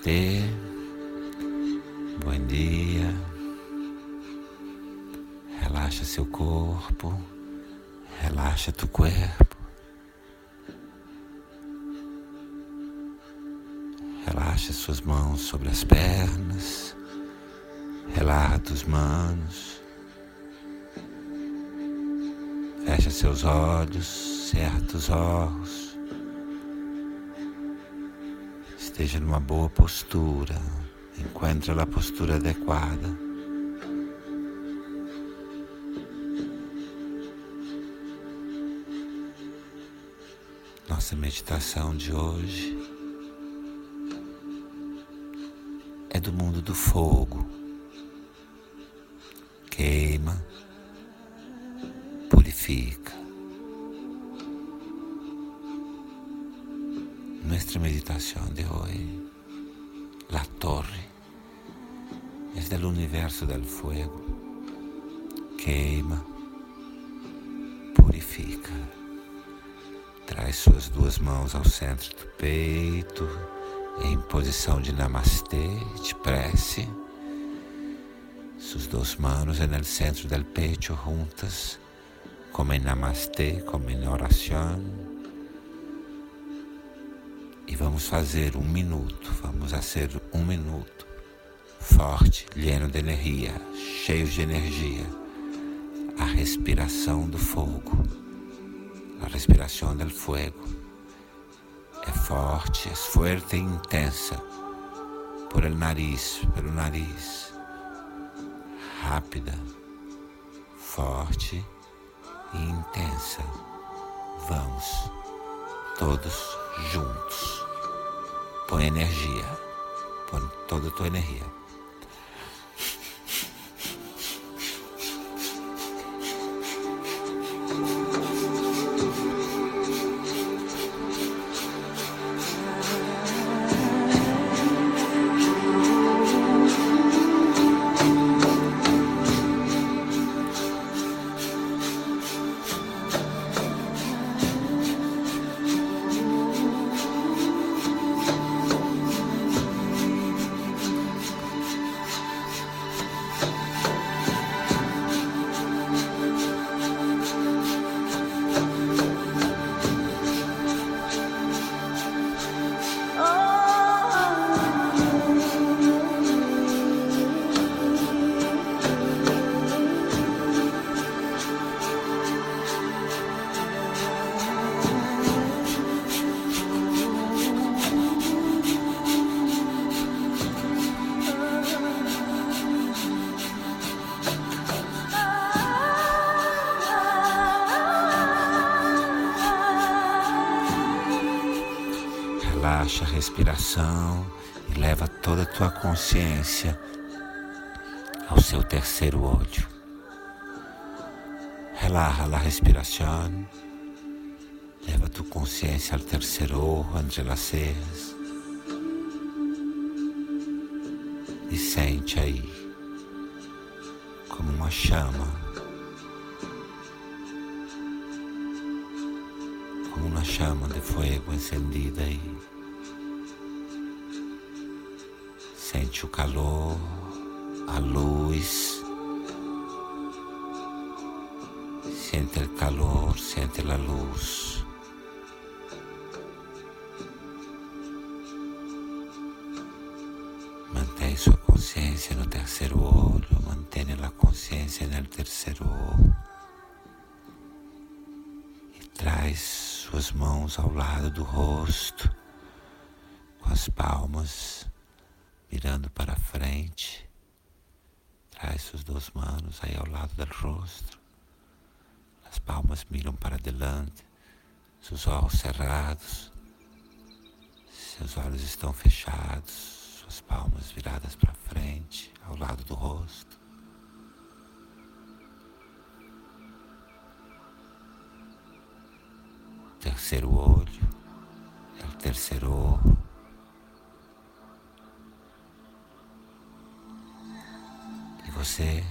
Namastê. Bom dia. Relaxa seu corpo. Relaxa tu corpo. Relaxa suas mãos sobre as pernas. Relaxa os manos. Fecha seus olhos, cerra os olhos. Esteja numa boa postura. Encontre a postura adequada. Nossa meditação de hoje é do mundo do fogo. Queima, purifica. Nuestra meditación de hoy, la torre, es del universo del fuego. Queima, purifica. Traz suas duas mãos ao centro do peito, em posição de namastê, de prece. Suas duas mãos no centro do peito juntas, como em namastê, como em oração. E vamos fazer um minuto, vamos fazer um minuto forte, lleno de energia, cheio de energia. A respiração do fogo, a respiração do fogo é forte, é forte e intensa por el nariz, pelo nariz, rápida, forte e intensa. Vamos todos juntos. Põe energia, põe toda a tua energia. Relaxa a respiração e leva toda a tua consciência ao seu terceiro olho. Relaxa a respiração. Leva tua consciência ao terceiro olho, entre as cejas. E sente aí, como uma chama, como uma chama de fogo encendida aí. Sente o calor, a luz. Sente o calor, sente a luz. Mantém sua consciência no terceiro olho, mantenha a consciência no terceiro olho. E traz suas mãos ao lado do rosto, com as palmas mirando para frente. Traz suas duas mãos aí ao lado do rosto. As palmas miram para adelante, seus olhos cerrados. Seus olhos estão fechados, suas palmas viradas para frente, ao lado do rosto. Terceiro olho, é o terceiro olho. Você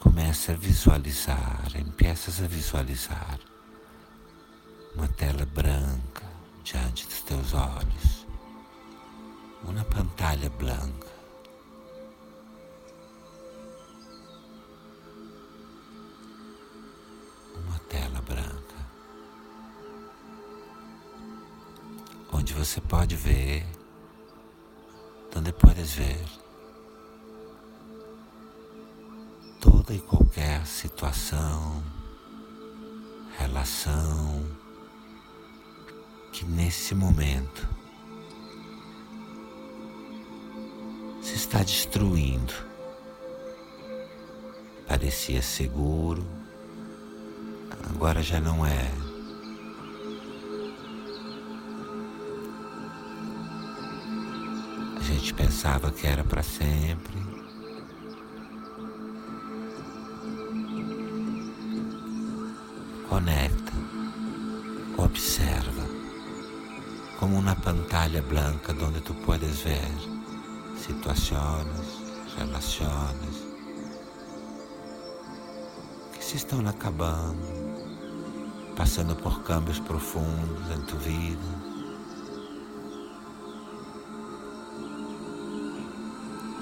começa a visualizar, empiezas a visualizar uma tela branca diante dos teus olhos, uma pantalla branca. Uma tela branca. Onde você pode ver, onde podes ver toda e qualquer situação, relação que nesse momento está destruindo. Parecia seguro, agora já não é. A gente pensava que era para sempre. Conecta, observa, como uma pantalla branca onde tu podes ver situações, relações que se estão acabando, passando por cambios profundos em tua vida.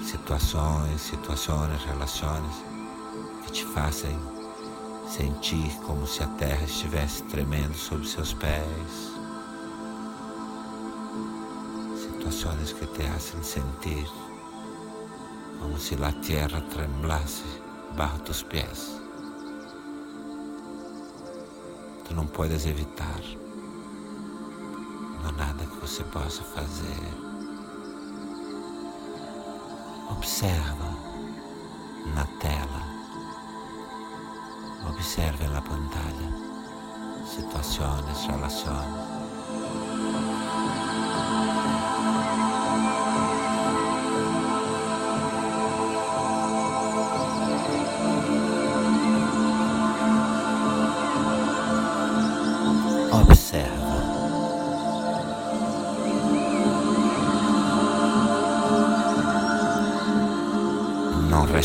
Situações, situações, relações que te fazem sentir como se a terra estivesse tremendo sob seus pés situaciones que te hacen sentir como si la tierra temblase bajo tus pies. Tu não puedes evitar. Não há nada que você possa fazer. Observa na tela. Observa na pantalla. Situações, relações.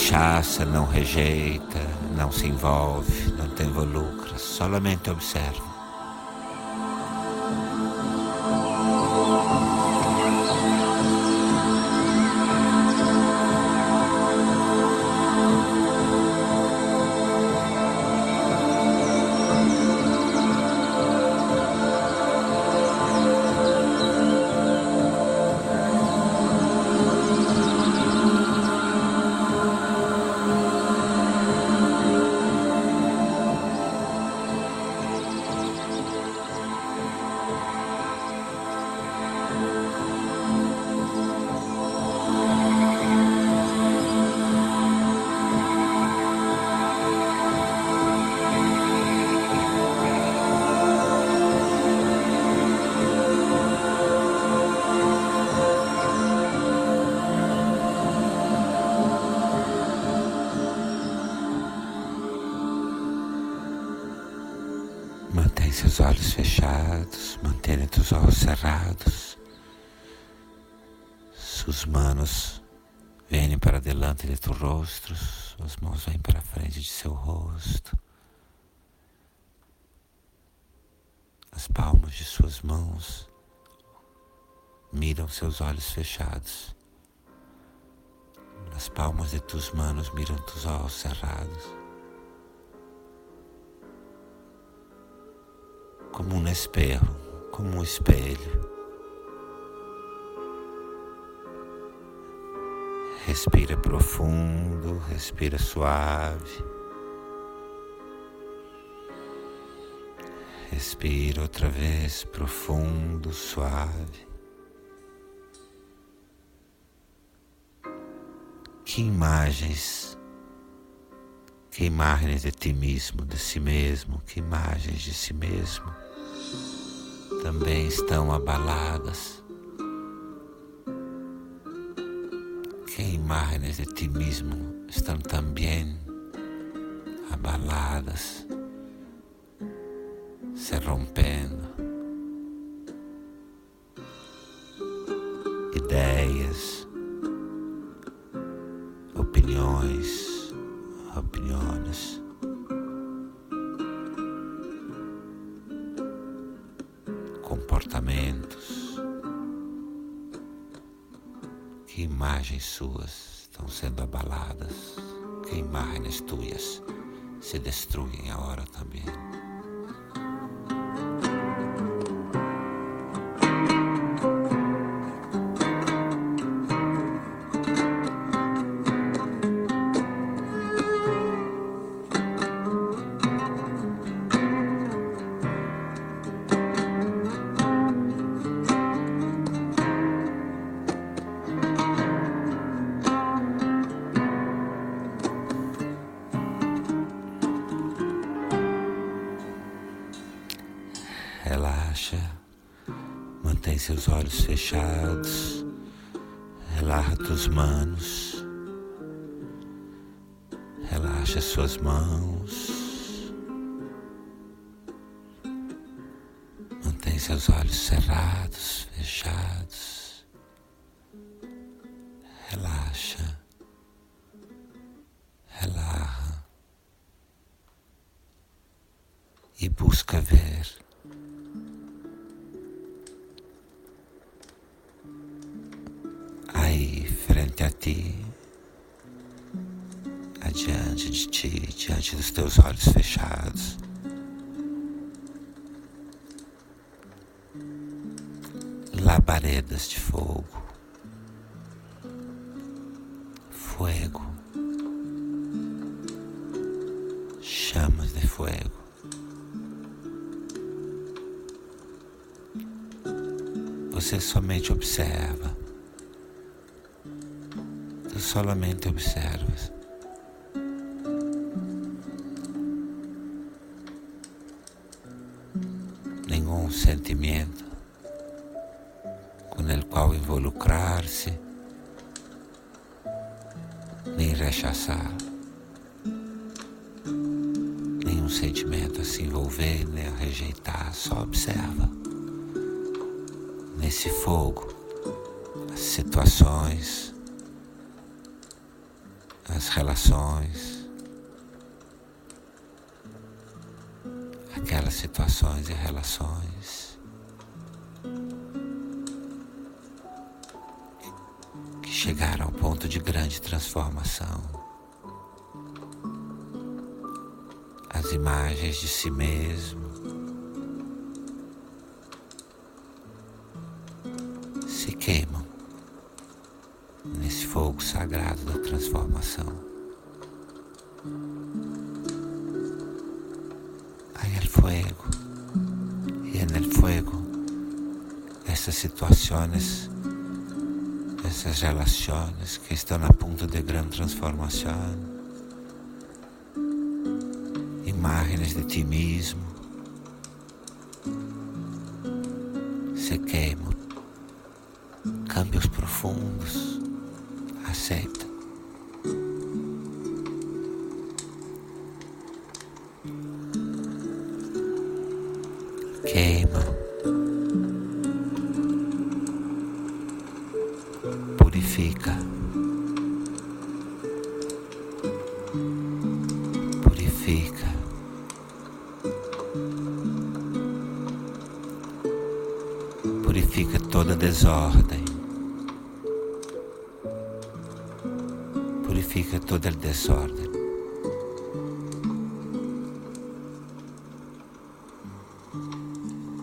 rechaça, não rejeita, não se envolve, não tem involucra, solamente observa. Seus olhos cerrados. Suas manos vêm para delante de tu rosto, suas mãos vêm para frente de seu rosto. As palmas de suas mãos miram seus olhos fechados. As palmas de tus manos miram tus olhos cerrados. como um espelho, como um espelho. Respira profundo, respira suave. Respira outra vez profundo, suave. Que imagens, que imagens de ti mesmo, de si mesmo, que imagens de si mesmo também estão abaladas. Que imagens de ti mesmo estão também abaladas, se rompendo. Ideias, Que imagens suas estão sendo abaladas, que imagens tuas se destruem agora também. Seus olhos fechados, relaxa tuas manos, relaxa suas mãos, mantém seus olhos cerrados, fechados, relaxa, relaxa e busca ver. Ti, adiante de ti, diante dos teus olhos fechados. Labaredas de fogo, fogo, chamas de fogo. Você somente observa solamente observas. Nenhum sentimento com o qual involucrar-se, nem rechaçar. Nenhum sentimento a se envolver, nem a rejeitar, só observa. Nesse fogo, as situações, as relações, aquelas situações e relações. Que chegaram ao ponto de grande transformação. As imagens de si mesmo. Se queimam fogo sagrado da transformação. Hay el fuego y en el fuego essas situações, essas relações que estão a ponto de grande transformação, imagens de ti mesmo se queimam, cambios profundos aceita. Queima. Purifica. Purifica. Purifica toda desordem. Purifica todo el desorden.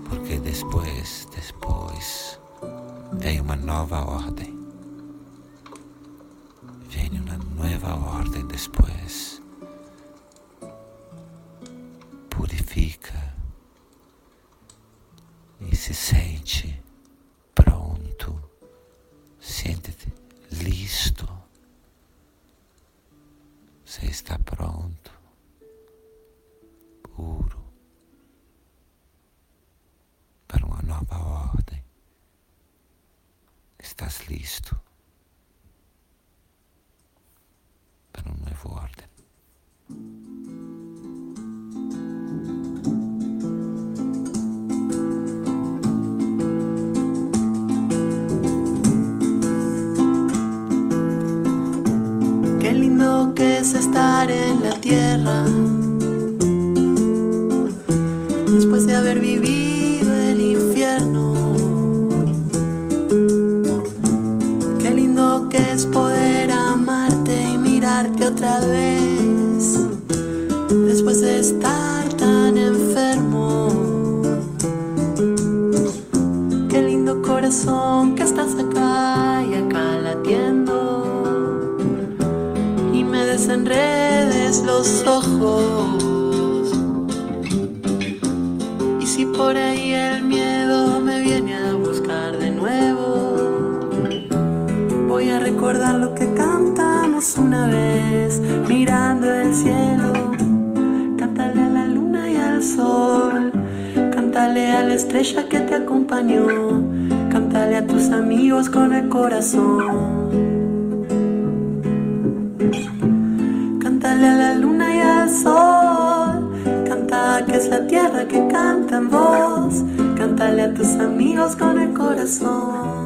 Porque depois, depois, vem uma nova ordem. Vem uma nova ordem depois. Purifica e se sente estar en la tierra, después de haber vivido el infierno. Qué lindo que es poder amarte y mirarte otra vez, después de estar tan enfermo. Qué lindo corazón ojos. Y si por ahí el miedo me viene a buscar de nuevo, voy a recordar lo que cantamos una vez mirando el cielo. Cántale a la luna y al sol, cántale a la estrella que te acompañó, cántale a tus amigos con el corazón. La tierra que canta en voz. Cántale a tus amigos con el corazón.